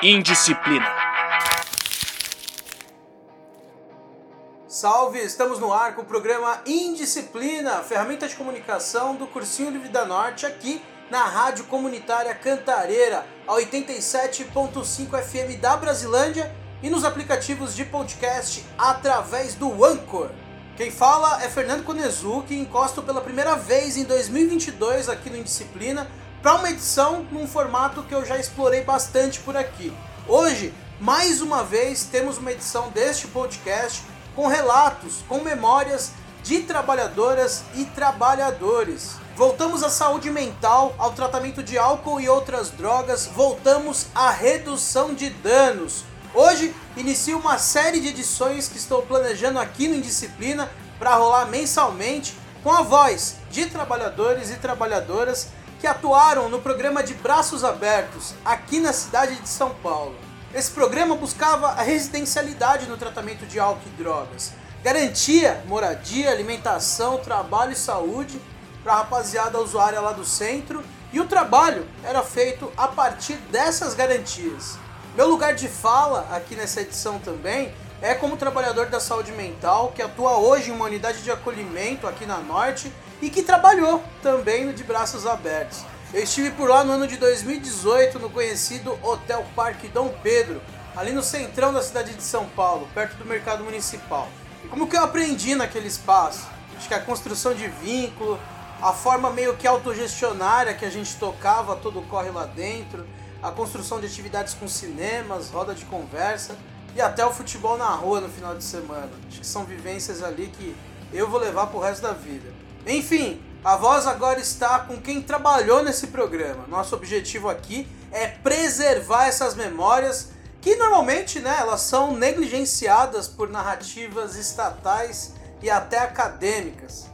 Indisciplina. Salve, estamos no ar com o programa Indisciplina, ferramenta de comunicação do Cursinho Livre da Norte, aqui na Rádio Comunitária Cantareira, a 87.5 FM da Brasilândia e nos aplicativos de podcast através do Anchor. Quem fala é Fernando Conezu, que encosta pela primeira vez em 2022 aqui no Indisciplina para uma edição num formato que eu já explorei bastante por aqui. Hoje, mais uma vez, temos uma edição deste podcast com relatos, com memórias de trabalhadoras e trabalhadores. Voltamos à saúde mental, ao tratamento de álcool e outras drogas, voltamos à redução de danos. Hoje inicio uma série de edições que estou planejando aqui no Indisciplina para rolar mensalmente com a voz de trabalhadores e trabalhadoras que atuaram no programa de Braços Abertos aqui na cidade de São Paulo. Esse programa buscava a residencialidade no tratamento de álcool e drogas, garantia moradia, alimentação, trabalho e saúde para a rapaziada usuária lá do centro e o trabalho era feito a partir dessas garantias. Meu lugar de fala aqui nessa edição também é como trabalhador da saúde mental que atua hoje em uma unidade de acolhimento aqui na Norte e que trabalhou também de braços abertos. Eu estive por lá no ano de 2018 no conhecido Hotel Parque Dom Pedro, ali no centrão da cidade de São Paulo, perto do mercado municipal. E como que eu aprendi naquele espaço? Acho que a construção de vínculo, a forma meio que autogestionária que a gente tocava todo corre lá dentro, a construção de atividades com cinemas, roda de conversa e até o futebol na rua no final de semana. Acho que são vivências ali que eu vou levar pro resto da vida. Enfim, a voz agora está com quem trabalhou nesse programa. Nosso objetivo aqui é preservar essas memórias que normalmente, né, elas são negligenciadas por narrativas estatais e até acadêmicas.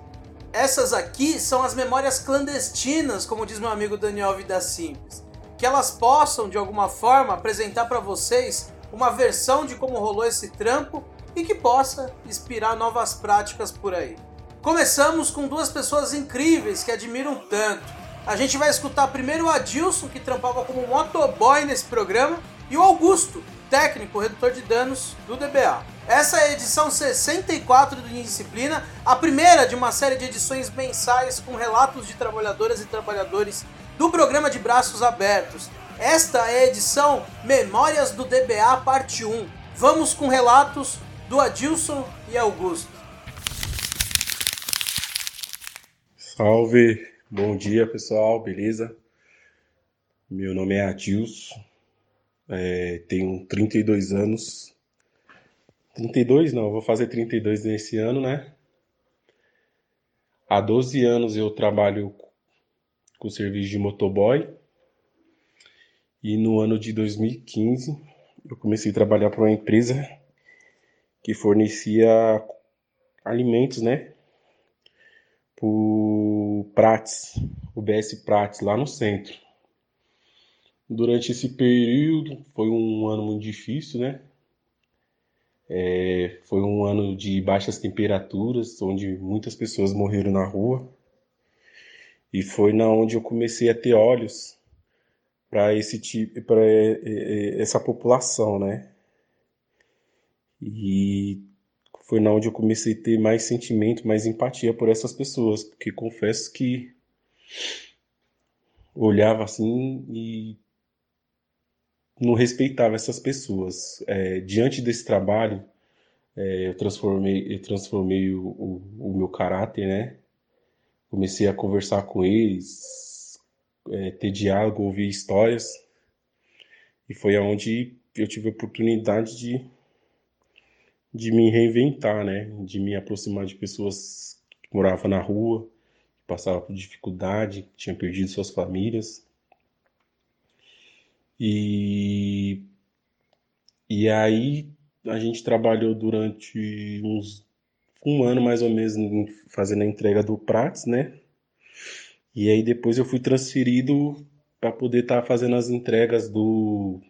Essas aqui são as memórias clandestinas, como diz meu amigo Daniel Vida Simples, que elas possam de alguma forma apresentar para vocês uma versão de como rolou esse trampo e que possa inspirar novas práticas por aí. Começamos com duas pessoas incríveis que admiram tanto. A gente vai escutar primeiro o Adilson, que trampava como motoboy nesse programa, e o Augusto, técnico redutor de danos do DBA. Essa é a edição 64 do Indisciplina, a primeira de uma série de edições mensais com relatos de trabalhadoras e trabalhadores do programa de braços abertos. Esta é a edição Memórias do DBA, parte 1. Vamos com relatos do Adilson e Augusto. Salve, bom dia pessoal, beleza? Meu nome é Adilson, é, tenho 32 anos. 32 não, vou fazer 32 nesse ano, né? Há 12 anos eu trabalho com serviço de motoboy e no ano de 2015 eu comecei a trabalhar para uma empresa que fornecia alimentos, né? o Prates, o BS Prates, lá no centro. Durante esse período, foi um ano muito difícil, né? É, foi um ano de baixas temperaturas, onde muitas pessoas morreram na rua. E foi na onde eu comecei a ter olhos para esse tipo, para essa população, né? E foi na onde eu comecei a ter mais sentimento, mais empatia por essas pessoas, porque confesso que olhava assim e não respeitava essas pessoas. É, diante desse trabalho, é, eu transformei, eu transformei o, o, o, meu caráter, né? Comecei a conversar com eles, é, ter diálogo, ouvir histórias, e foi aonde eu tive a oportunidade de de me reinventar, né? De me aproximar de pessoas que moravam na rua, que passavam por dificuldade, que tinham perdido suas famílias. E, e aí a gente trabalhou durante uns um ano mais ou menos fazendo a entrega do Prates, né? E aí depois eu fui transferido para poder estar tá fazendo as entregas do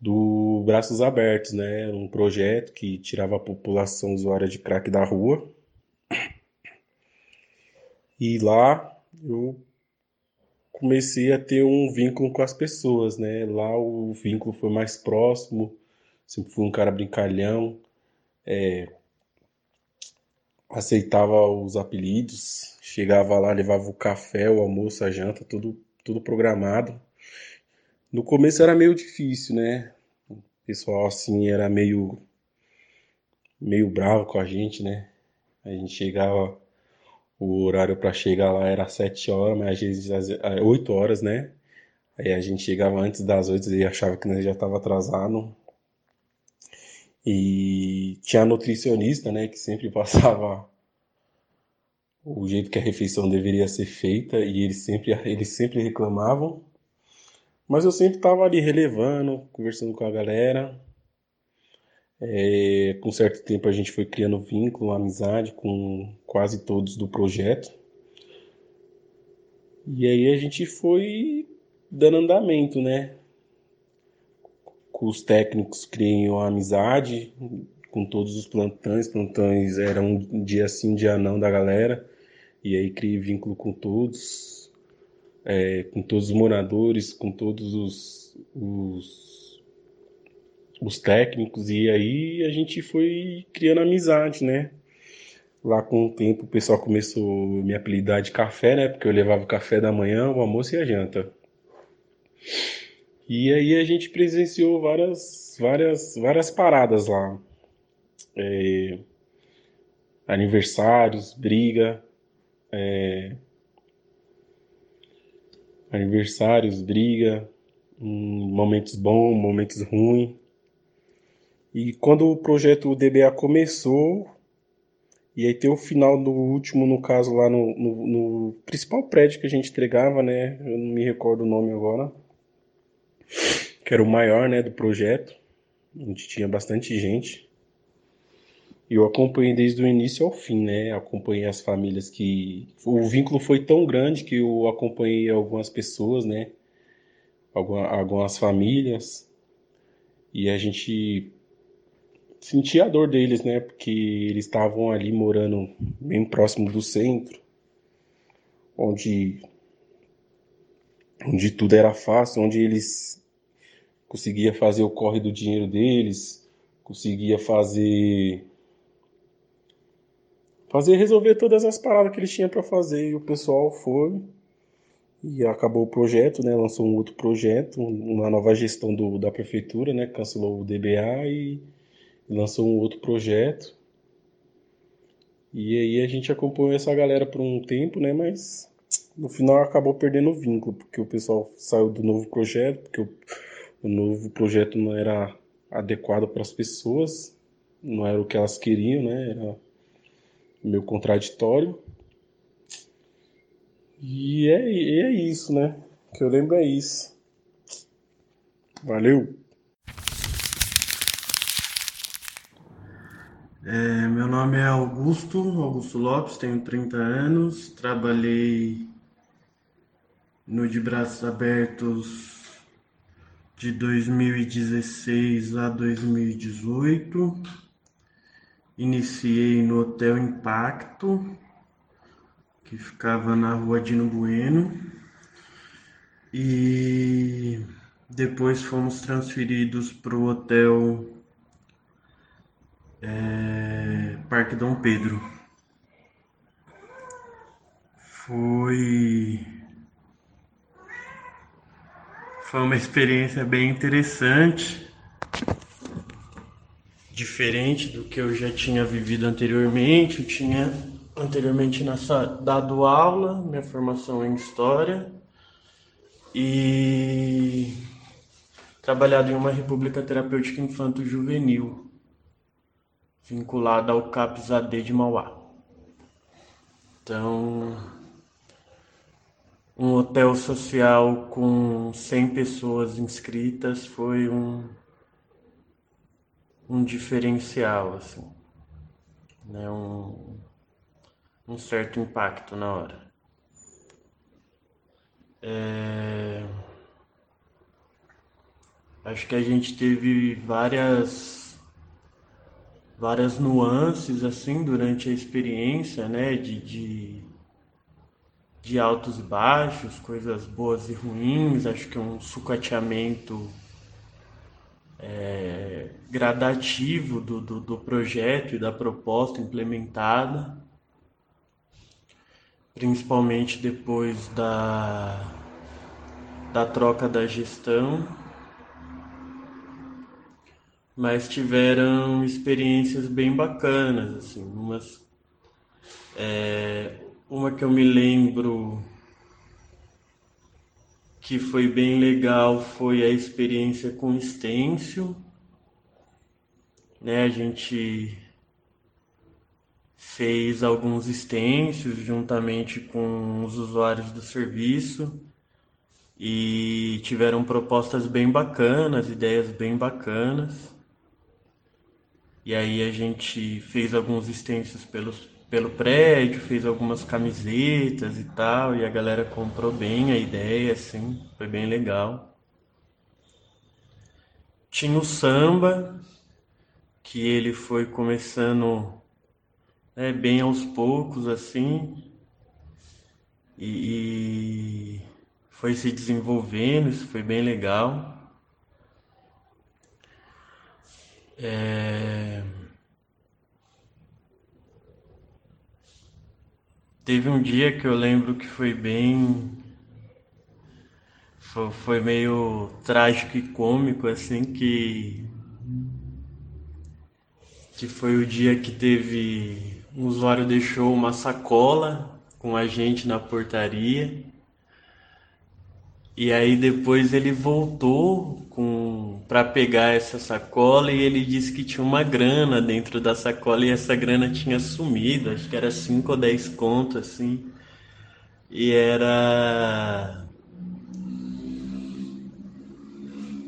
do Braços Abertos, né? Um projeto que tirava a população usuária de crack da rua. E lá eu comecei a ter um vínculo com as pessoas, né? Lá o vínculo foi mais próximo, sempre fui um cara brincalhão, é, aceitava os apelidos, chegava lá, levava o café, o almoço, a janta, tudo, tudo programado. No começo era meio difícil, né? O pessoal assim era meio meio bravo com a gente, né? A gente chegava o horário para chegar lá era 7 horas, mas às vezes 8 horas, né? Aí a gente chegava antes das 8 e achava que nós já estava atrasado. E tinha a nutricionista, né, que sempre passava o jeito que a refeição deveria ser feita e eles sempre, eles sempre reclamavam. Mas eu sempre estava ali relevando, conversando com a galera. É, com certo tempo a gente foi criando vínculo, amizade com quase todos do projeto. E aí a gente foi dando andamento, né? Os técnicos criei uma amizade com todos os plantões. Plantões eram um dia sim, um dia não da galera. E aí criei vínculo com todos, é, com todos os moradores, com todos os, os os técnicos, e aí a gente foi criando amizade, né? Lá com o tempo o pessoal começou a me apelidar de café, né? Porque eu levava o café da manhã, o almoço e a janta. E aí a gente presenciou várias, várias, várias paradas lá. É, aniversários, briga, é, aniversários, briga, hum, momentos bons, momentos ruins. E quando o projeto DBA começou, e aí tem o final do último, no caso, lá no, no, no, principal prédio que a gente entregava, né? Eu não me recordo o nome agora. Que era o maior, né, do projeto. Onde tinha bastante gente. E eu acompanhei desde o início ao fim, né? Acompanhei as famílias que. O vínculo foi tão grande que eu acompanhei algumas pessoas, né? Algumas famílias. E a gente senti a dor deles, né? Porque eles estavam ali morando bem próximo do centro, onde, onde tudo era fácil, onde eles conseguiam fazer o corre do dinheiro deles, conseguia fazer fazer resolver todas as paradas que eles tinham para fazer e o pessoal foi e acabou o projeto, né? Lançou um outro projeto, uma nova gestão do, da prefeitura, né? Cancelou o DBA e lançou um outro projeto. E aí a gente acompanhou essa galera por um tempo, né? Mas no final acabou perdendo o vínculo, porque o pessoal saiu do novo projeto, porque o, o novo projeto não era adequado para as pessoas, não era o que elas queriam, né? Era meio contraditório. E é, e é isso, né? O que eu lembro é isso. Valeu! É, meu nome é Augusto, Augusto Lopes, tenho 30 anos, trabalhei no De Braços Abertos de 2016 a 2018. Iniciei no Hotel Impacto, que ficava na rua Dino Bueno, e depois fomos transferidos para o Hotel é, Parque Dom Pedro. Foi foi uma experiência bem interessante, diferente do que eu já tinha vivido anteriormente. Eu tinha anteriormente nessa, dado aula, minha formação em história e trabalhado em uma república terapêutica infanto-juvenil vinculada ao CAPS AD de Mauá. Então, um hotel social com 100 pessoas inscritas foi um, um diferencial, assim, né? um, um certo impacto na hora. É... Acho que a gente teve várias várias nuances assim durante a experiência, né, de, de, de altos e baixos, coisas boas e ruins, acho que um sucateamento é, gradativo do, do, do projeto e da proposta implementada, principalmente depois da, da troca da gestão, mas tiveram experiências bem bacanas, assim, umas, é, uma que eu me lembro que foi bem legal foi a experiência com Stencil. Né, a gente fez alguns stencils juntamente com os usuários do serviço e tiveram propostas bem bacanas, ideias bem bacanas. E aí a gente fez alguns stencils pelos pelo prédio, fez algumas camisetas e tal, e a galera comprou bem a ideia, assim, foi bem legal. Tinha o samba, que ele foi começando né, bem aos poucos, assim, e, e foi se desenvolvendo, isso foi bem legal. É... Teve um dia que eu lembro que foi bem. Foi meio trágico e cômico, assim, que. Que foi o dia que teve. Um usuário deixou uma sacola com a gente na portaria. E aí depois ele voltou com para pegar essa sacola e ele disse que tinha uma grana dentro da sacola e essa grana tinha sumido, acho que era 5 ou 10 contos assim. E era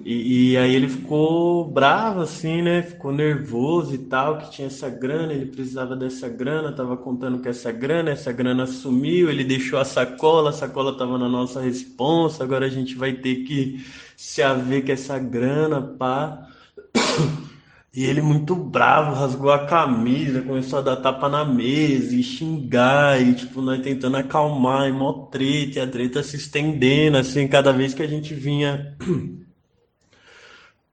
E, e, aí ele ficou bravo, assim, né? Ficou nervoso e tal, que tinha essa grana, ele precisava dessa grana, tava contando com essa grana, essa grana sumiu, ele deixou a sacola, a sacola tava na nossa responsa, agora a gente vai ter que se haver com essa grana, pá. E ele muito bravo, rasgou a camisa, começou a dar tapa na mesa e xingar, e tipo, nós tentando acalmar, e mó treta, e a treta se estendendo, assim, cada vez que a gente vinha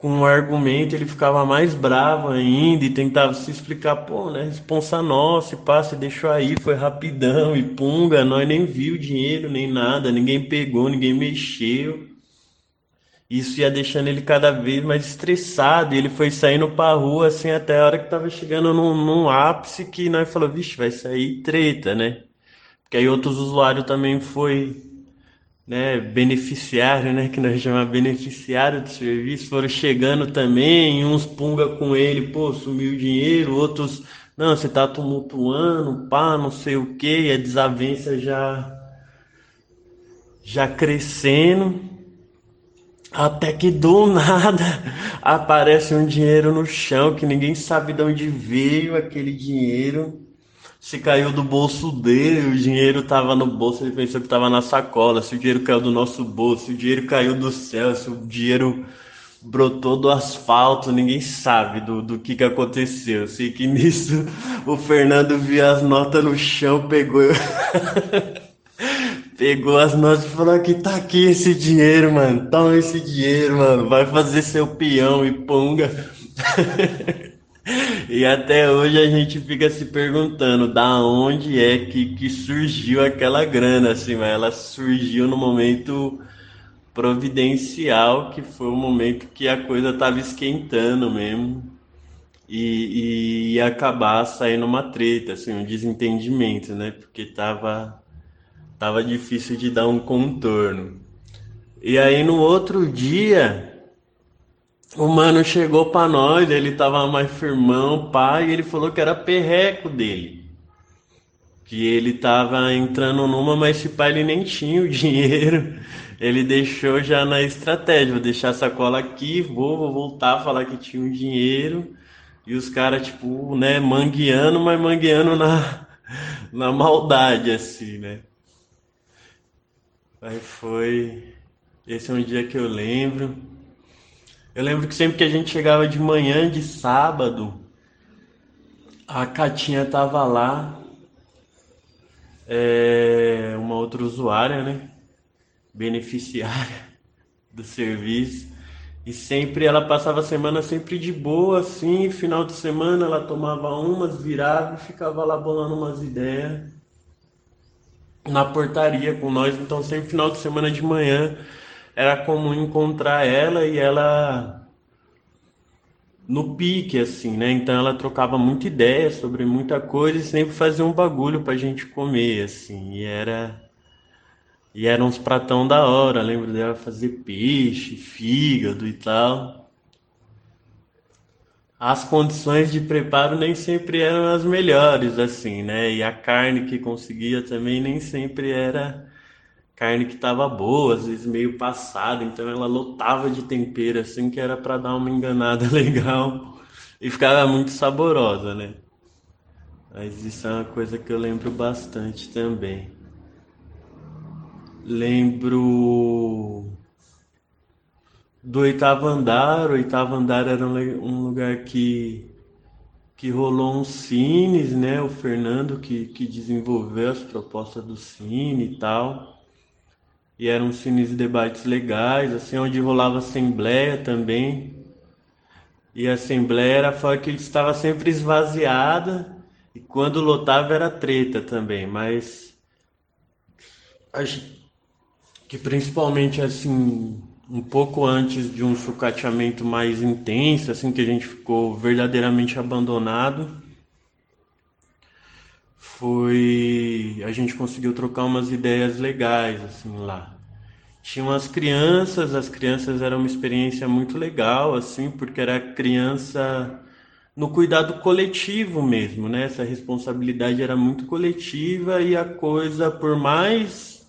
com um argumento, ele ficava mais bravo ainda e tentava se explicar, pô, né, responsa nossa, passa, deixou aí, foi rapidão e punga, nós nem viu dinheiro nem nada, ninguém pegou, ninguém mexeu. Isso ia deixando ele cada vez mais estressado, e ele foi saindo pra rua, assim, até a hora que tava chegando num, num ápice que nós falou, vixe, vai sair treta, né? Porque aí outros usuários também foi né, beneficiário, né, que nós chamamos beneficiário do serviço, foram chegando também, uns punga com ele, pô, sumiu o dinheiro, outros, não, você tá tumultuando, pá, não sei o que, a desavença já, já crescendo, até que do nada aparece um dinheiro no chão que ninguém sabe de onde veio aquele dinheiro se caiu do bolso dele, o dinheiro estava no bolso, ele pensou que estava na sacola. Se o dinheiro caiu do nosso bolso, se o dinheiro caiu do céu, se o dinheiro brotou do asfalto, ninguém sabe do, do que, que aconteceu. Sei que nisso o Fernando viu as notas no chão, pegou. pegou as notas e falou que tá aqui esse dinheiro, mano. Toma esse dinheiro, mano. Vai fazer seu peão e ponga. E até hoje a gente fica se perguntando da onde é que, que surgiu aquela grana, assim, mas ela surgiu no momento providencial, que foi o momento que a coisa estava esquentando mesmo e, e ia acabar saindo uma treta, assim, um desentendimento, né? Porque tava, tava difícil de dar um contorno. E aí no outro dia o mano chegou pra nós, ele tava mais firmão, pai, e ele falou que era perreco dele. Que ele tava entrando numa, mas esse pai ele nem tinha o dinheiro. Ele deixou já na estratégia, vou deixar a sacola aqui, vou, vou voltar, falar que tinha um dinheiro. E os caras, tipo, né, mangueando, mas mangueando na, na maldade, assim, né? Aí foi. Esse é um dia que eu lembro. Eu lembro que sempre que a gente chegava de manhã de sábado, a Catinha tava lá, é, uma outra usuária, né? Beneficiária do serviço. E sempre ela passava a semana sempre de boa, assim, final de semana ela tomava umas, virava e ficava lá bolando umas ideias na portaria com nós. Então sempre final de semana de manhã era comum encontrar ela e ela no pique, assim, né? Então ela trocava muita ideia sobre muita coisa e sempre fazia um bagulho pra gente comer, assim. E era e eram uns pratão da hora, lembro dela fazer peixe, fígado e tal. As condições de preparo nem sempre eram as melhores, assim, né? E a carne que conseguia também nem sempre era carne que estava boa, às vezes meio passada, então ela lotava de tempero, assim, que era para dar uma enganada legal e ficava muito saborosa, né? Mas isso é uma coisa que eu lembro bastante também. Lembro do oitavo andar. O oitavo andar era um lugar que, que rolou uns cines, né? O Fernando que, que desenvolveu as propostas do cine e tal. E eram cines de debates legais, assim, onde rolava assembleia também. E a assembleia era fora que estava sempre esvaziada. E quando lotava era treta também, mas a gente que principalmente assim um pouco antes de um sucateamento mais intenso, assim que a gente ficou verdadeiramente abandonado, foi a gente conseguiu trocar umas ideias legais assim lá. Tinha umas crianças, as crianças eram uma experiência muito legal assim, porque era criança no cuidado coletivo mesmo, né? Essa responsabilidade era muito coletiva e a coisa, por mais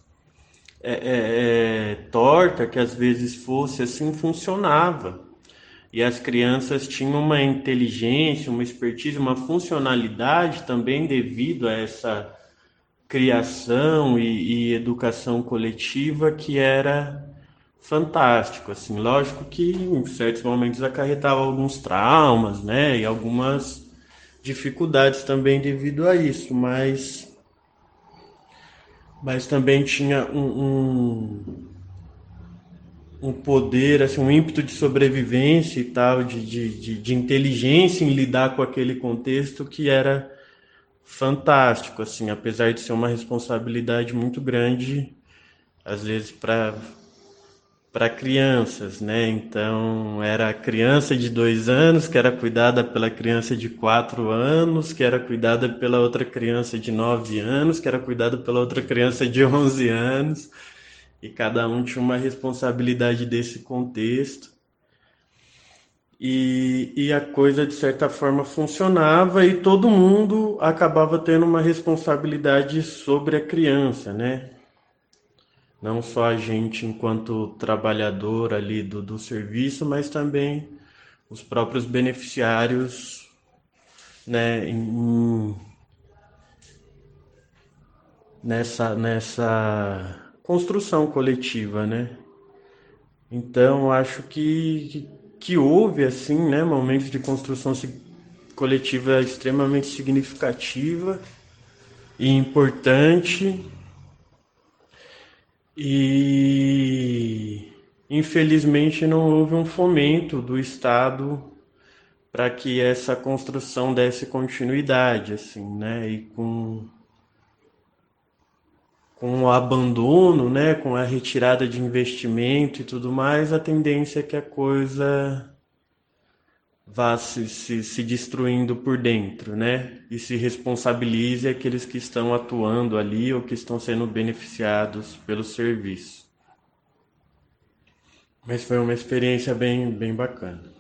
é, é, é, torta que às vezes fosse, assim funcionava. E as crianças tinham uma inteligência, uma expertise, uma funcionalidade também devido a essa criação e, e educação coletiva que era fantástico, assim, lógico que em certos momentos acarretava alguns traumas, né, e algumas dificuldades também devido a isso, mas mas também tinha um, um, um, poder, assim, um ímpeto de sobrevivência e tal, de, de, de, inteligência em lidar com aquele contexto que era fantástico, assim, apesar de ser uma responsabilidade muito grande, às vezes para para crianças, né? Então era a criança de dois anos que era cuidada pela criança de quatro anos, que era cuidada pela outra criança de nove anos, que era cuidada pela outra criança de onze anos, e cada um tinha uma responsabilidade desse contexto. E, e a coisa de certa forma funcionava e todo mundo acabava tendo uma responsabilidade sobre a criança, né? não só a gente enquanto trabalhador ali do, do serviço, mas também os próprios beneficiários né, em, nessa, nessa construção coletiva, né? Então, acho que, que, houve, assim, né, momentos de construção coletiva extremamente significativa e importante e infelizmente não houve um fomento do Estado para que essa construção desse continuidade, assim, né? E com com o abandono, né, com a retirada de investimento e tudo mais, a tendência é que a coisa vá se, se, se, destruindo por dentro, né? E se responsabilize aqueles que estão atuando ali ou que estão sendo beneficiados pelo serviço. Mas foi uma experiência bem, bem bacana.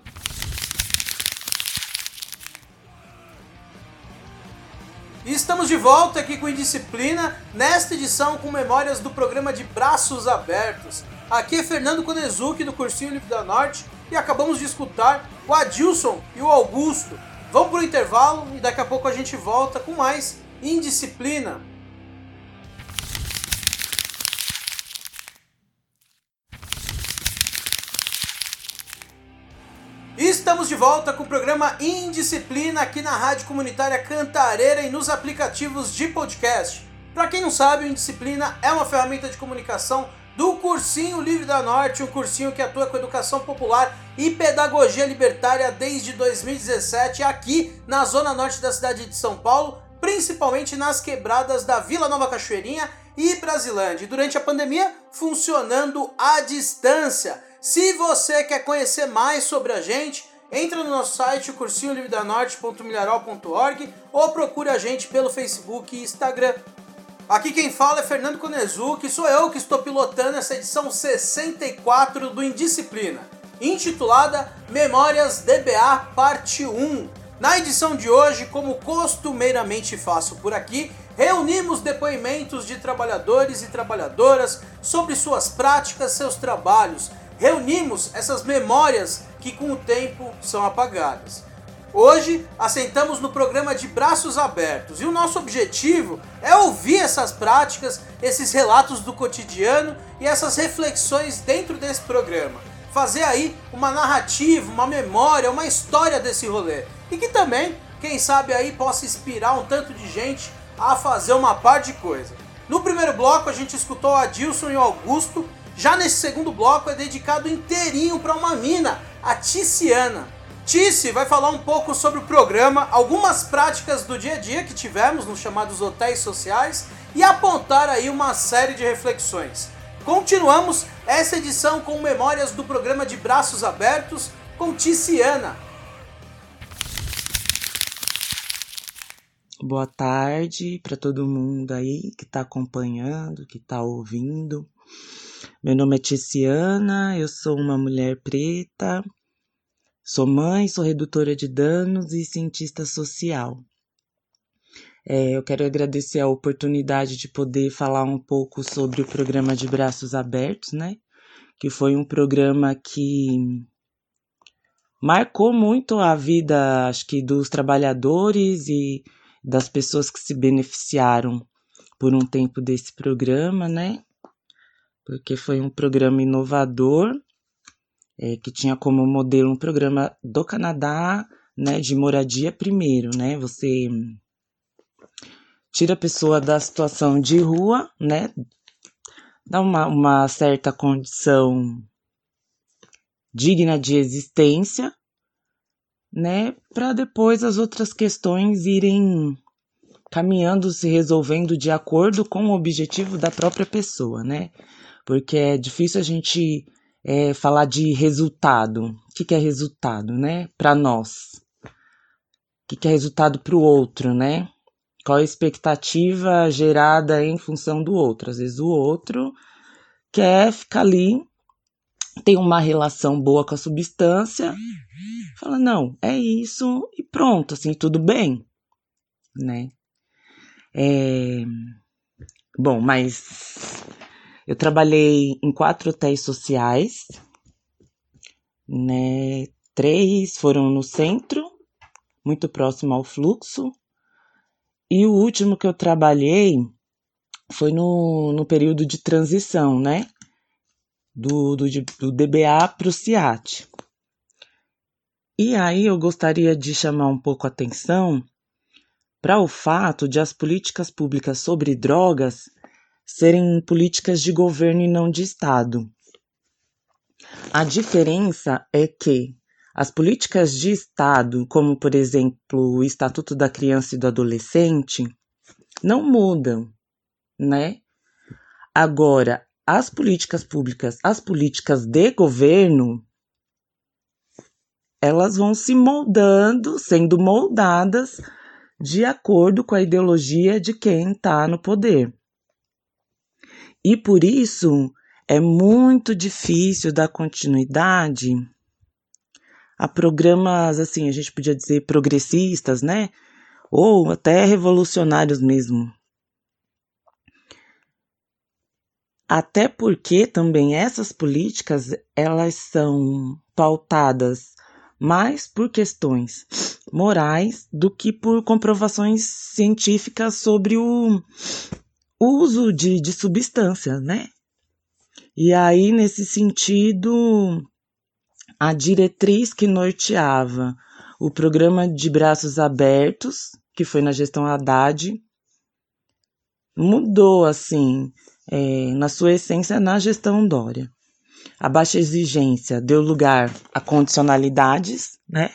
E estamos de volta aqui com Indisciplina, nesta edição com memórias do programa de Braços Abertos. Aqui é Fernando Konezuki do Cursinho Livre da Norte e acabamos de escutar o Adilson e o Augusto. Vamos para o intervalo e daqui a pouco a gente volta com mais Indisciplina. Estamos de volta com o programa Indisciplina aqui na Rádio Comunitária Cantareira e nos aplicativos de podcast. Para quem não sabe, o Indisciplina é uma ferramenta de comunicação do Cursinho Livre da Norte, um cursinho que atua com educação popular e pedagogia libertária desde 2017 aqui na zona norte da cidade de São Paulo, principalmente nas quebradas da Vila Nova Cachoeirinha e Brasilândia. Durante a pandemia, funcionando à distância. Se você quer conhecer mais sobre a gente, entra no nosso site, cursinholivredanorte.milharal.org ou procure a gente pelo Facebook e Instagram. Aqui quem fala é Fernando Konezuki, sou eu que estou pilotando essa edição 64 do Indisciplina, intitulada Memórias DBA Parte 1. Na edição de hoje, como costumeiramente faço por aqui, reunimos depoimentos de trabalhadores e trabalhadoras sobre suas práticas, seus trabalhos. Reunimos essas memórias que com o tempo são apagadas. Hoje assentamos no programa de braços abertos e o nosso objetivo é ouvir essas práticas, esses relatos do cotidiano e essas reflexões dentro desse programa. Fazer aí uma narrativa, uma memória, uma história desse rolê. E que também, quem sabe aí, possa inspirar um tanto de gente a fazer uma par de coisa. No primeiro bloco a gente escutou a Dilson e o Augusto. Já nesse segundo bloco é dedicado inteirinho para uma mina, a Ticiana. Tice vai falar um pouco sobre o programa, algumas práticas do dia a dia que tivemos nos chamados hotéis sociais e apontar aí uma série de reflexões. Continuamos essa edição com memórias do programa de Braços Abertos com Ticiana. Boa tarde para todo mundo aí que está acompanhando, que está ouvindo. Meu nome é Ticiana, eu sou uma mulher preta, Sou mãe, sou redutora de danos e cientista social. É, eu quero agradecer a oportunidade de poder falar um pouco sobre o programa de Braços Abertos, né? Que foi um programa que marcou muito a vida, acho que, dos trabalhadores e das pessoas que se beneficiaram por um tempo desse programa, né? Porque foi um programa inovador é, que tinha como modelo um programa do Canadá, né, de moradia primeiro, né? Você tira a pessoa da situação de rua, né? Dá uma, uma certa condição digna de existência, né? Para depois as outras questões irem caminhando, se resolvendo de acordo com o objetivo da própria pessoa, né? Porque é difícil a gente é, falar de resultado. O que, que é resultado, né? Para nós. O que, que é resultado para o outro, né? Qual a expectativa gerada em função do outro? Às vezes o outro quer ficar ali, tem uma relação boa com a substância, fala, não, é isso e pronto, assim, tudo bem, né? É... Bom, mas eu trabalhei em quatro hotéis sociais, né? Três foram no centro, muito próximo ao fluxo. E o último que eu trabalhei foi no, no período de transição, né? Do, do, do DBA para o CIAT. E aí eu gostaria de chamar um pouco a atenção para o fato de as políticas públicas sobre drogas serem políticas de governo e não de Estado. A diferença é que as políticas de Estado, como por exemplo o Estatuto da Criança e do Adolescente, não mudam, né? Agora, as políticas públicas, as políticas de governo, elas vão se moldando, sendo moldadas de acordo com a ideologia de quem está no poder. E por isso é muito difícil dar continuidade a programas, assim, a gente podia dizer progressistas, né? Ou até revolucionários mesmo. Até porque também essas políticas, elas são pautadas mais por questões morais do que por comprovações científicas sobre o uso de, de substâncias, né? E aí, nesse sentido, a diretriz que norteava o programa de braços abertos, que foi na gestão Haddad, mudou assim, é, na sua essência, na gestão Dória. A baixa exigência deu lugar a condicionalidades, né?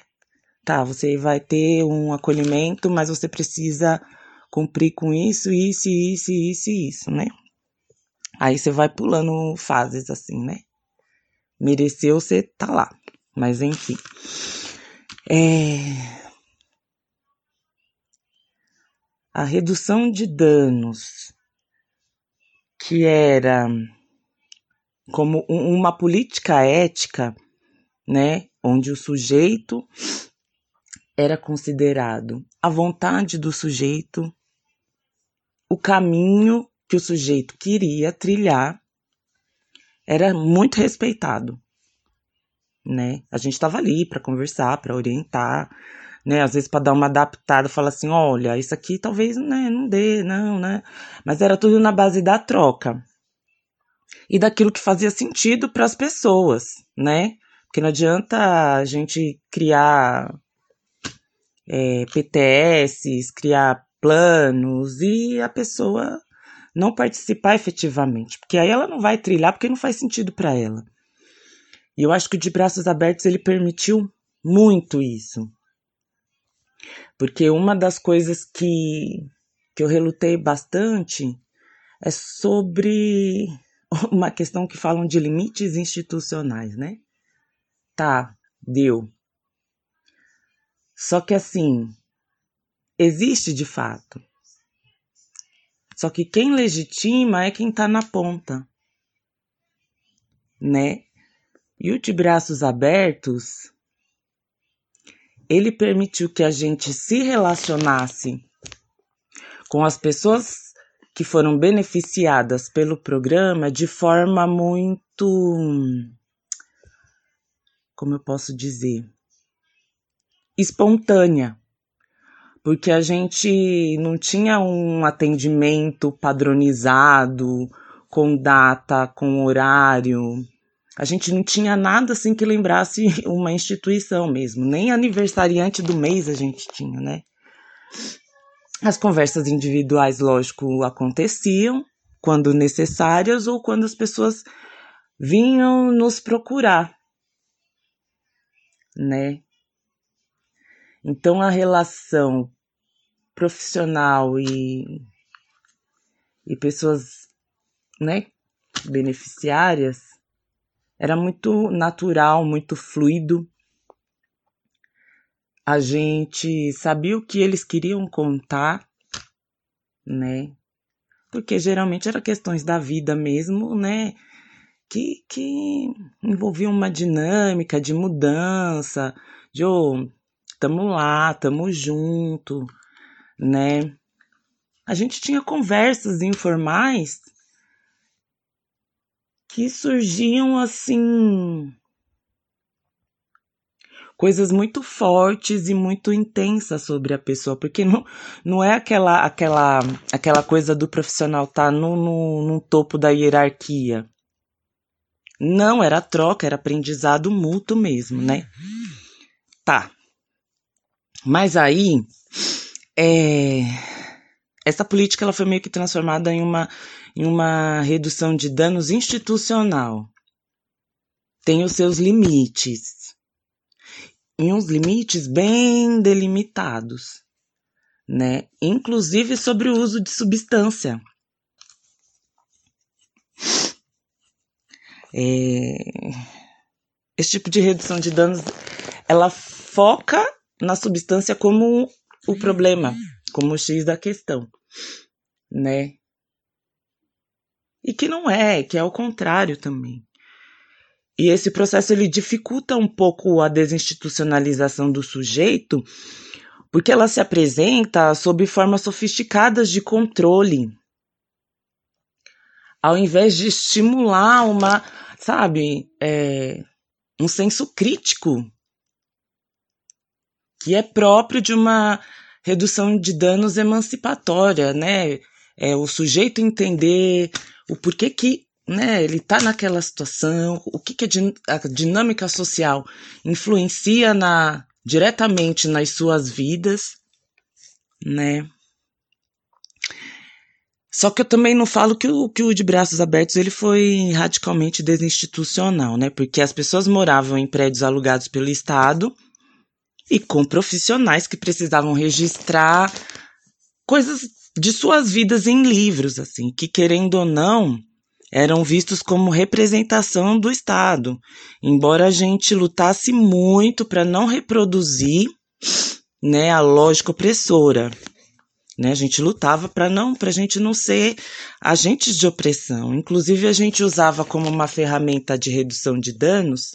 Tá, você vai ter um acolhimento, mas você precisa cumprir com isso, isso, isso, isso isso, né? Aí você vai pulando fases assim, né? Mereceu, você tá lá. Mas enfim. É... A redução de danos, que era como uma política ética, né? Onde o sujeito era considerado a vontade do sujeito, o caminho que o sujeito queria trilhar era muito respeitado, né? A gente estava ali para conversar, para orientar, né? Às vezes para dar uma adaptada, falar assim, olha, isso aqui talvez né, não dê, não, né? Mas era tudo na base da troca e daquilo que fazia sentido para as pessoas, né? Porque não adianta a gente criar é, PTS, criar planos e a pessoa não participar efetivamente, porque aí ela não vai trilhar porque não faz sentido para ela. E eu acho que o de braços abertos ele permitiu muito isso. Porque uma das coisas que, que eu relutei bastante é sobre uma questão que falam de limites institucionais, né? Tá, deu. Só que assim, existe de fato. Só que quem legitima é quem está na ponta, né? E o de braços abertos, ele permitiu que a gente se relacionasse com as pessoas que foram beneficiadas pelo programa de forma muito. Como eu posso dizer? Espontânea porque a gente não tinha um atendimento padronizado, com data, com horário. A gente não tinha nada assim que lembrasse uma instituição mesmo, nem aniversariante do mês a gente tinha, né? As conversas individuais, lógico, aconteciam quando necessárias ou quando as pessoas vinham nos procurar, né? Então a relação profissional e, e pessoas, né, beneficiárias, era muito natural, muito fluido. A gente sabia o que eles queriam contar, né? Porque geralmente eram questões da vida mesmo, né? Que, que envolviam uma dinâmica de mudança, de oh, tamo lá, tamo junto, né? A gente tinha conversas informais que surgiam assim coisas muito fortes e muito intensas sobre a pessoa, porque não, não é aquela aquela aquela coisa do profissional estar tá no, no, no topo da hierarquia. Não, era troca, era aprendizado mútuo mesmo, né? Tá. Mas aí é, essa política ela foi meio que transformada em uma, em uma redução de danos institucional. Tem os seus limites. Em uns limites bem delimitados, né? Inclusive sobre o uso de substância. É, esse tipo de redução de danos, ela foca na substância como o problema como o X da questão, né? E que não é, que é o contrário também. E esse processo ele dificulta um pouco a desinstitucionalização do sujeito, porque ela se apresenta sob formas sofisticadas de controle. Ao invés de estimular uma, sabe, é, um senso crítico que é próprio de uma redução de danos emancipatória, né? É o sujeito entender o porquê que né, ele está naquela situação, o que, que a, a dinâmica social influencia na, diretamente nas suas vidas, né? Só que eu também não falo que o, que o de braços abertos ele foi radicalmente desinstitucional, né? Porque as pessoas moravam em prédios alugados pelo Estado e com profissionais que precisavam registrar coisas de suas vidas em livros, assim, que querendo ou não, eram vistos como representação do Estado, embora a gente lutasse muito para não reproduzir, né, a lógica opressora. Né? A gente lutava para não, para a gente não ser agentes de opressão. Inclusive a gente usava como uma ferramenta de redução de danos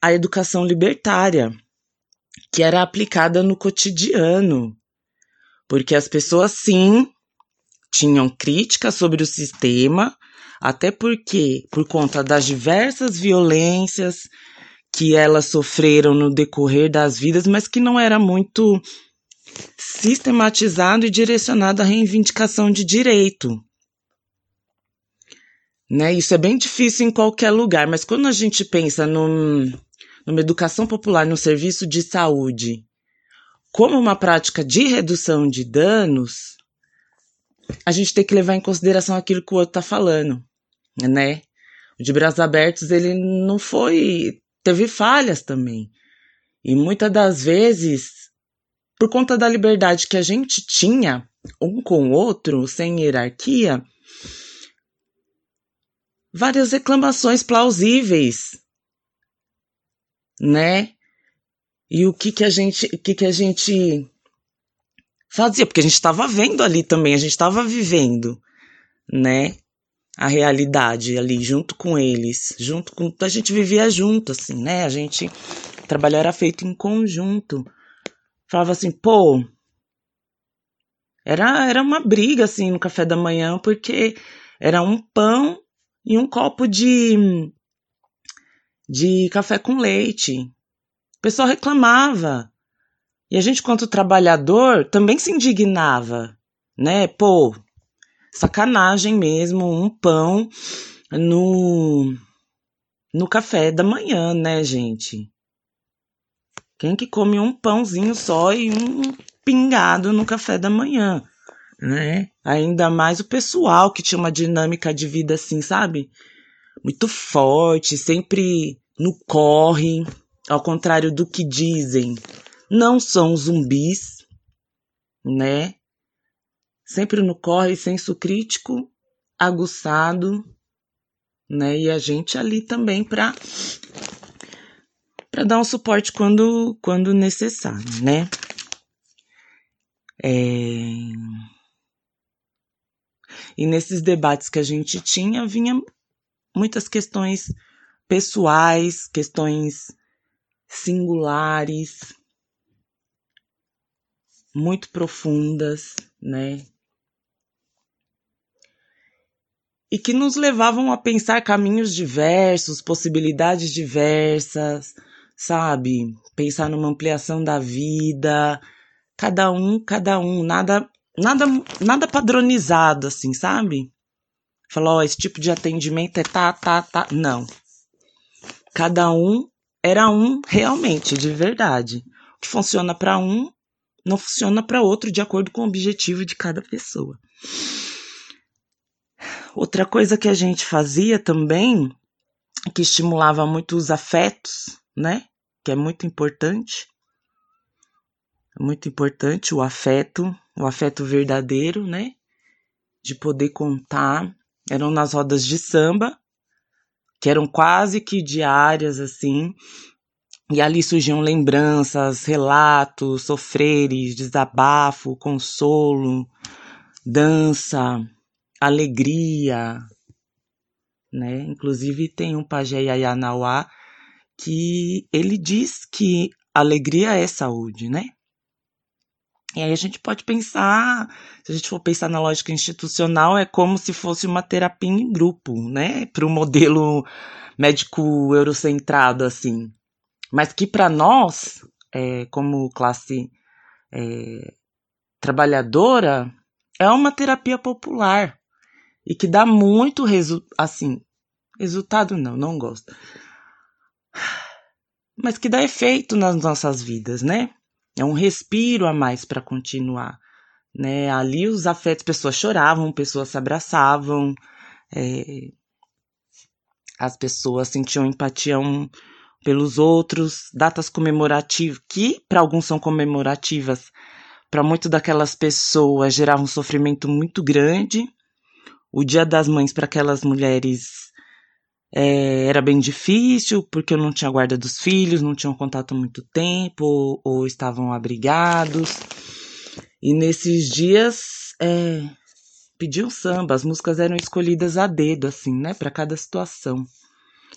a educação libertária, que era aplicada no cotidiano, porque as pessoas sim tinham críticas sobre o sistema, até porque por conta das diversas violências que elas sofreram no decorrer das vidas, mas que não era muito sistematizado e direcionado à reivindicação de direito. Né? Isso é bem difícil em qualquer lugar, mas quando a gente pensa num, numa educação popular, no serviço de saúde, como uma prática de redução de danos, a gente tem que levar em consideração aquilo que o outro está falando, né? O de braços abertos, ele não foi. teve falhas também. E muitas das vezes por conta da liberdade que a gente tinha um com o outro, sem hierarquia, várias reclamações plausíveis, né? E o que que a gente, o que que a gente fazia? Porque a gente estava vendo ali também, a gente estava vivendo, né? A realidade ali junto com eles, junto com a gente vivia junto assim, né? A gente trabalho era feito em conjunto falava assim, pô. Era, era uma briga, assim, no café da manhã, porque era um pão e um copo de, de café com leite. O pessoal reclamava. E a gente, quanto trabalhador, também se indignava, né? Pô, sacanagem mesmo, um pão no, no café da manhã, né, gente? Quem que come um pãozinho só e um pingado no café da manhã, né? Ainda mais o pessoal que tinha uma dinâmica de vida assim, sabe? Muito forte, sempre no corre, ao contrário do que dizem. Não são zumbis, né? Sempre no corre, senso crítico aguçado, né? E a gente ali também para para dar um suporte quando, quando necessário, né? É... E nesses debates que a gente tinha, vinha muitas questões pessoais, questões singulares, muito profundas, né? E que nos levavam a pensar caminhos diversos, possibilidades diversas, sabe? Pensar numa ampliação da vida, cada um, cada um, nada, nada, nada padronizado, assim, sabe? Falar, ó, esse tipo de atendimento é tá, tá, tá. Não. Cada um era um realmente, de verdade. O que funciona para um não funciona para outro de acordo com o objetivo de cada pessoa. Outra coisa que a gente fazia também, que estimulava muito os afetos, né? Que é muito importante. É muito importante o afeto, o afeto verdadeiro, né? De poder contar. Eram nas rodas de samba, que eram quase que diárias, assim. E ali surgiam lembranças, relatos, sofreres, desabafo, consolo, dança, alegria, né? Inclusive tem um pajé Yayanauá que ele diz que alegria é saúde, né? E aí a gente pode pensar, se a gente for pensar na lógica institucional, é como se fosse uma terapia em grupo, né? Para o modelo médico eurocentrado, assim. Mas que para nós, é, como classe é, trabalhadora, é uma terapia popular e que dá muito resultado, assim, resultado não, não gosto. Mas que dá efeito nas nossas vidas, né? É um respiro a mais para continuar, né? Ali os afetos, pessoas choravam, pessoas se abraçavam, é, as pessoas sentiam empatia um pelos outros, datas comemorativas, que para alguns são comemorativas, para muitas daquelas pessoas gerava um sofrimento muito grande. O Dia das Mães para aquelas mulheres é, era bem difícil, porque eu não tinha guarda dos filhos, não tinham contato muito tempo, ou, ou estavam abrigados. E nesses dias é, pediam samba, as músicas eram escolhidas a dedo, assim, né, para cada situação.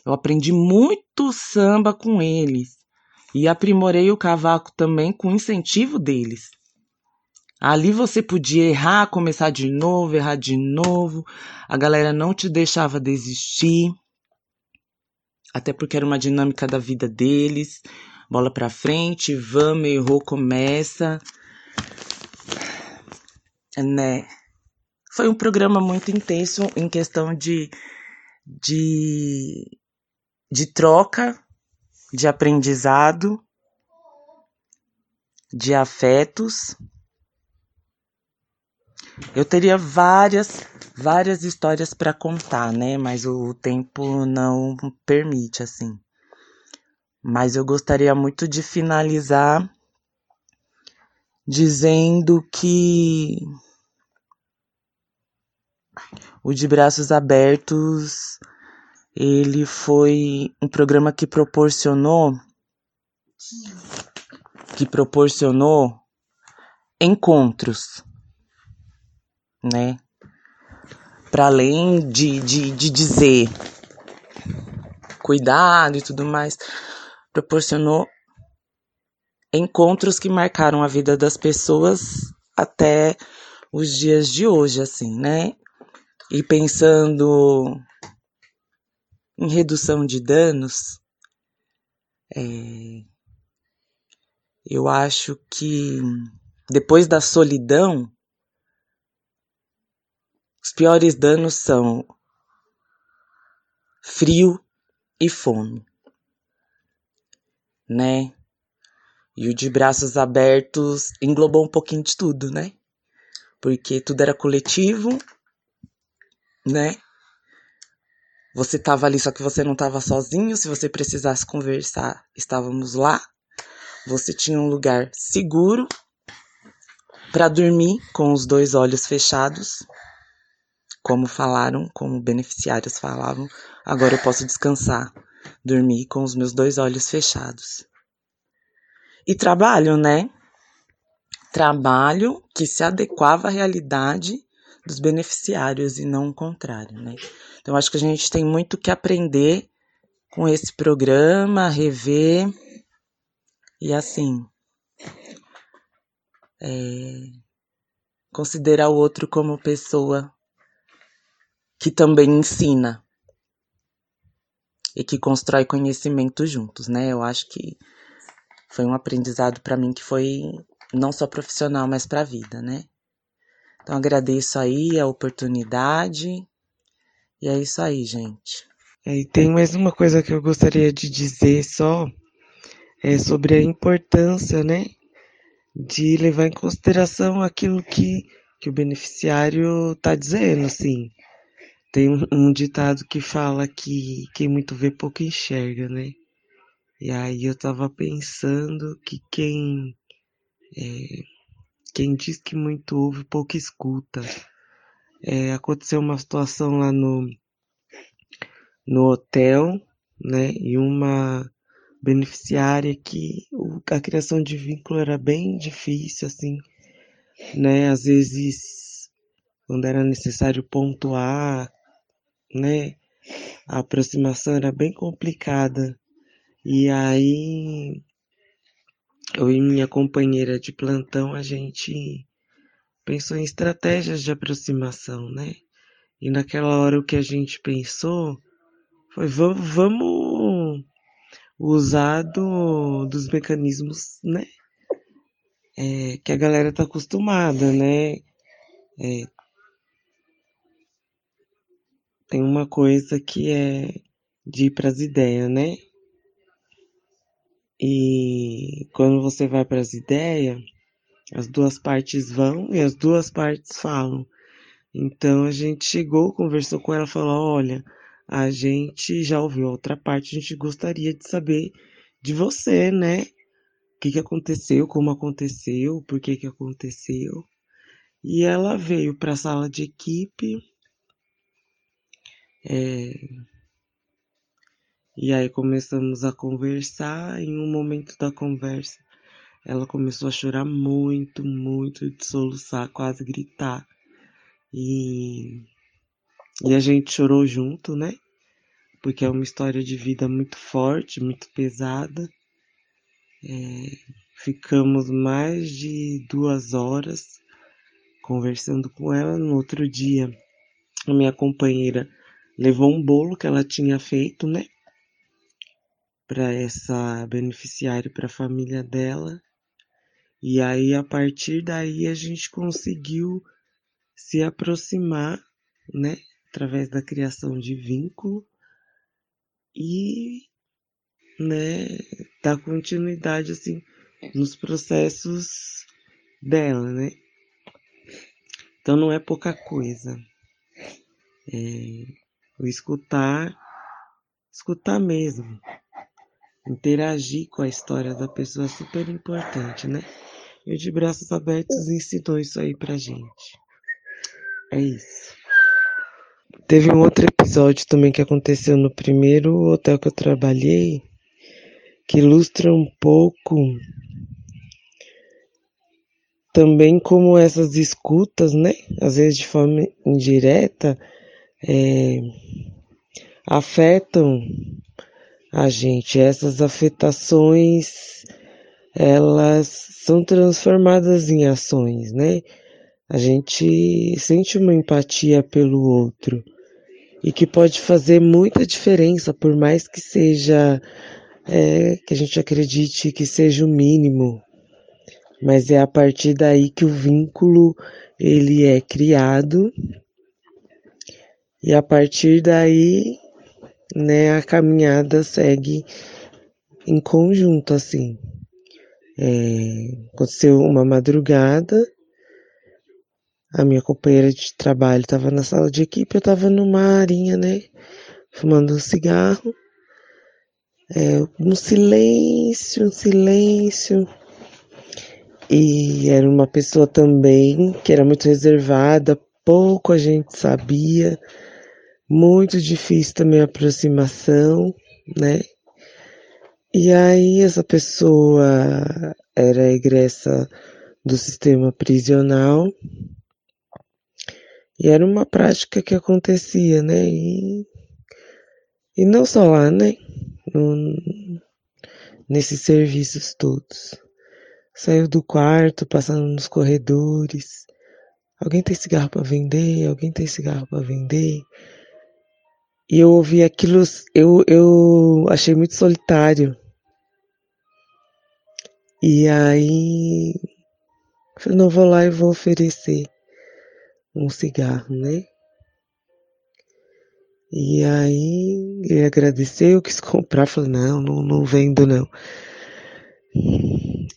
Eu aprendi muito samba com eles e aprimorei o cavaco também com incentivo deles. Ali você podia errar, começar de novo, errar de novo. A galera não te deixava desistir. Até porque era uma dinâmica da vida deles. Bola pra frente, vamos, errou, começa. Né? Foi um programa muito intenso em questão de, de, de troca, de aprendizado, de afetos. Eu teria várias, várias histórias para contar, né? Mas o tempo não permite, assim. Mas eu gostaria muito de finalizar dizendo que o De Braços Abertos ele foi um programa que proporcionou que proporcionou encontros né? Para além de, de, de dizer cuidado e tudo mais, proporcionou encontros que marcaram a vida das pessoas até os dias de hoje, assim, né? E pensando em redução de danos, é, eu acho que depois da solidão, os piores danos são frio e fome, né? E o de braços abertos englobou um pouquinho de tudo, né? Porque tudo era coletivo, né? Você tava ali, só que você não tava sozinho. Se você precisasse conversar, estávamos lá. Você tinha um lugar seguro para dormir com os dois olhos fechados como falaram, como beneficiários falavam, agora eu posso descansar, dormir com os meus dois olhos fechados. E trabalho, né? Trabalho que se adequava à realidade dos beneficiários e não o contrário, né? Então acho que a gente tem muito que aprender com esse programa, rever e assim é, considerar o outro como pessoa que também ensina e que constrói conhecimento juntos, né? Eu acho que foi um aprendizado para mim que foi não só profissional, mas para a vida, né? Então agradeço aí a oportunidade e é isso aí, gente. É, e tem mais uma coisa que eu gostaria de dizer só é sobre a importância, né, de levar em consideração aquilo que, que o beneficiário está dizendo, assim. Tem um, ditado que fala que quem muito vê pouco enxerga, né? E aí eu tava pensando que quem é, quem diz que muito ouve pouco escuta. É, aconteceu uma situação lá no no hotel, né? E uma beneficiária que a criação de vínculo era bem difícil, assim, né? Às vezes, quando era necessário pontuar né? A aproximação era bem complicada. E aí, eu e minha companheira de plantão, a gente pensou em estratégias de aproximação, né? E naquela hora o que a gente pensou foi vamos, vamos usar do, dos mecanismos, né? É, que a galera tá acostumada, né? É, tem uma coisa que é de ir para as ideias, né? E quando você vai para as ideias, as duas partes vão e as duas partes falam. Então a gente chegou, conversou com ela, falou: olha, a gente já ouviu a outra parte, a gente gostaria de saber de você, né? O que, que aconteceu, como aconteceu, por que, que aconteceu. E ela veio para a sala de equipe. É... E aí começamos a conversar. Em um momento da conversa, ela começou a chorar muito, muito, de soluçar, quase gritar. E, e a gente chorou junto, né? Porque é uma história de vida muito forte, muito pesada. É, ficamos mais de duas horas conversando com ela. No outro dia, a minha companheira levou um bolo que ela tinha feito, né? Para essa beneficiária, para a família dela. E aí, a partir daí, a gente conseguiu se aproximar, né, através da criação de vínculo e, né, dar continuidade assim nos processos dela, né? Então não é pouca coisa. É, o escutar, escutar mesmo, interagir com a história da pessoa é super importante, né? E o de braços abertos ensinou isso aí pra gente. É isso. Teve um outro episódio também que aconteceu no primeiro hotel que eu trabalhei, que ilustra um pouco também como essas escutas, né, às vezes de forma indireta, é, afetam a gente. Essas afetações, elas são transformadas em ações, né? A gente sente uma empatia pelo outro e que pode fazer muita diferença, por mais que seja é, que a gente acredite que seja o mínimo, mas é a partir daí que o vínculo ele é criado e a partir daí, né, a caminhada segue em conjunto assim. É, aconteceu uma madrugada a minha companheira de trabalho estava na sala de equipe, eu estava numa arinha, né? Fumando um cigarro. É, um silêncio, um silêncio. E era uma pessoa também que era muito reservada, pouco a gente sabia, muito difícil também a aproximação, né? E aí essa pessoa era egressa do sistema prisional e era uma prática que acontecia, né? E, e não só lá, né? No, nesses serviços todos. Saiu do quarto, passando nos corredores. Alguém tem cigarro para vender? Alguém tem cigarro para vender? E eu ouvi aquilo, eu, eu achei muito solitário. E aí, falei, não vou lá e vou oferecer um cigarro, né? E aí ele agradeceu, quis comprar, falei, não, não, não vendo não.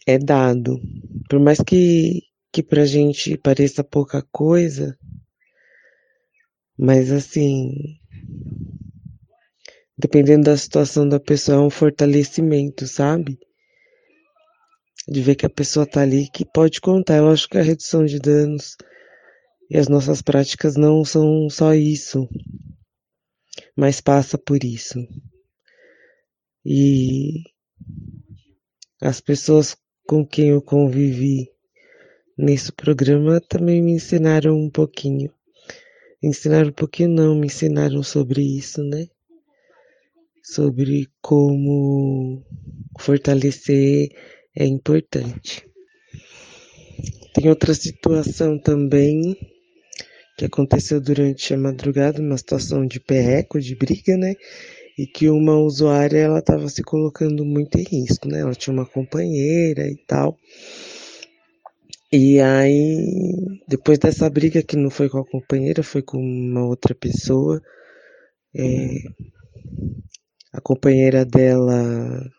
É dado. Por mais que, que pra gente pareça pouca coisa, mas assim, dependendo da situação da pessoa, é um fortalecimento, sabe? De ver que a pessoa tá ali que pode contar. Eu acho que a redução de danos e as nossas práticas não são só isso, mas passa por isso. E as pessoas com quem eu convivi nesse programa também me ensinaram um pouquinho. Ensinaram um pouquinho, não, me ensinaram sobre isso, né? Sobre como fortalecer é importante. Tem outra situação também que aconteceu durante a madrugada, uma situação de perreco, de briga, né? E que uma usuária ela estava se colocando muito em risco, né? Ela tinha uma companheira e tal. E aí, depois dessa briga que não foi com a companheira, foi com uma outra pessoa, é, a companheira dela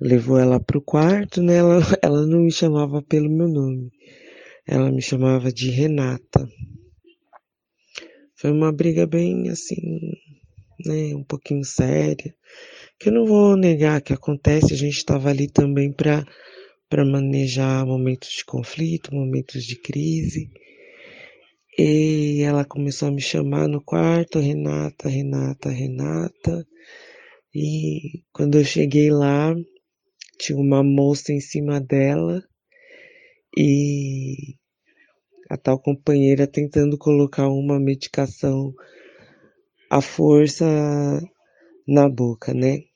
levou ela pro quarto, né? Ela, ela não me chamava pelo meu nome. Ela me chamava de Renata. Foi uma briga bem assim, né, um pouquinho séria. Que eu não vou negar que acontece, a gente estava ali também para para manejar momentos de conflito, momentos de crise. E ela começou a me chamar no quarto, Renata, Renata, Renata. E quando eu cheguei lá, tinha uma moça em cima dela e a tal companheira tentando colocar uma medicação à força na boca, né?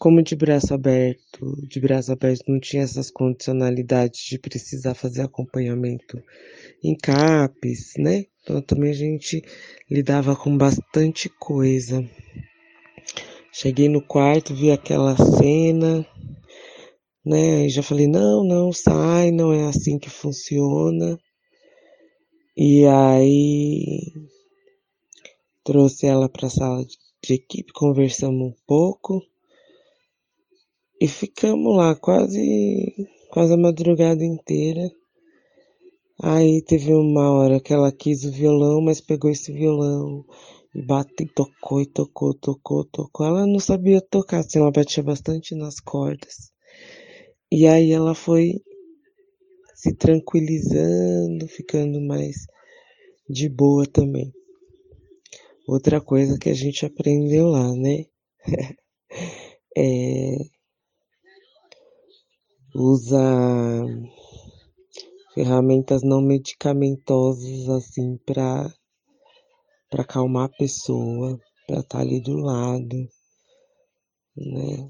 Como de braço aberto, de braço aberto não tinha essas condicionalidades de precisar fazer acompanhamento em CAPES, né? Então também a gente lidava com bastante coisa. Cheguei no quarto, vi aquela cena, né? E já falei, não, não, sai, não é assim que funciona. E aí trouxe ela para a sala de equipe, conversamos um pouco e ficamos lá quase quase a madrugada inteira. Aí teve uma hora que ela quis o violão, mas pegou esse violão e bateu, tocou e tocou, tocou, tocou. Ela não sabia tocar, assim, ela batia bastante nas cordas. E aí ela foi se tranquilizando, ficando mais de boa também. Outra coisa que a gente aprendeu lá, né? é usar ferramentas não medicamentosas assim para para acalmar a pessoa, para estar tá ali do lado, né?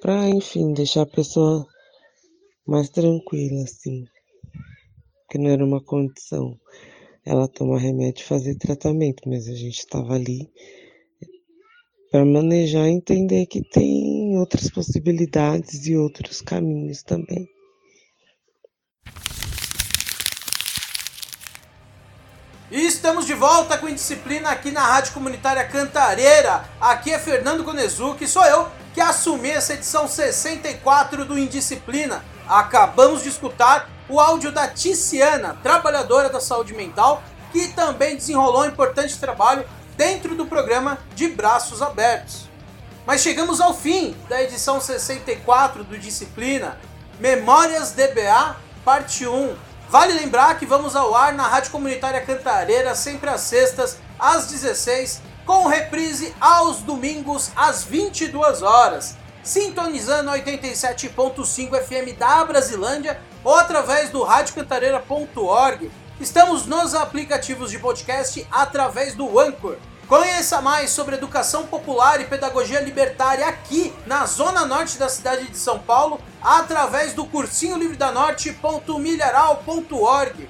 Para, enfim, deixar a pessoa mais tranquila, assim. Que não era uma condição ela tomar remédio e fazer tratamento, mas a gente estava ali para manejar e entender que tem outras possibilidades e outros caminhos também. E estamos de volta com Indisciplina aqui na Rádio Comunitária Cantareira. Aqui é Fernando Konezuki, sou eu que assumi essa edição 64 do Indisciplina. Acabamos de escutar o áudio da Ticiana, trabalhadora da saúde mental, que também desenrolou um importante trabalho dentro do programa De Braços Abertos. Mas chegamos ao fim da edição 64 do Disciplina, Memórias DBA, parte 1. Vale lembrar que vamos ao ar na Rádio Comunitária Cantareira sempre às sextas, às 16 com reprise aos domingos às 22 horas, sintonizando 87.5 FM da Brasilândia ou através do radiocantareira.org. Estamos nos aplicativos de podcast através do Anchor. Conheça mais sobre educação popular e pedagogia libertária aqui na zona norte da cidade de São Paulo através do cursinho livre da norte.milharal.org.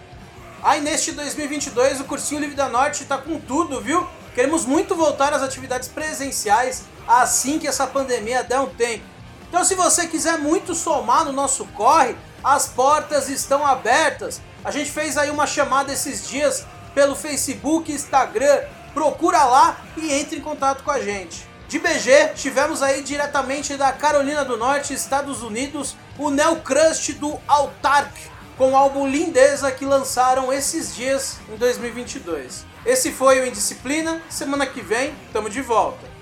Aí neste 2022 o cursinho livre da norte está com tudo, viu? Queremos muito voltar às atividades presenciais assim que essa pandemia der um tempo. Então, se você quiser muito somar no nosso corre, as portas estão abertas. A gente fez aí uma chamada esses dias pelo Facebook, Instagram. Procura lá e entre em contato com a gente. De BG, tivemos aí diretamente da Carolina do Norte, Estados Unidos, o Neo Crust do Autark, com o álbum Lindeza que lançaram esses dias em 2022. Esse foi o Indisciplina. Semana que vem, tamo de volta.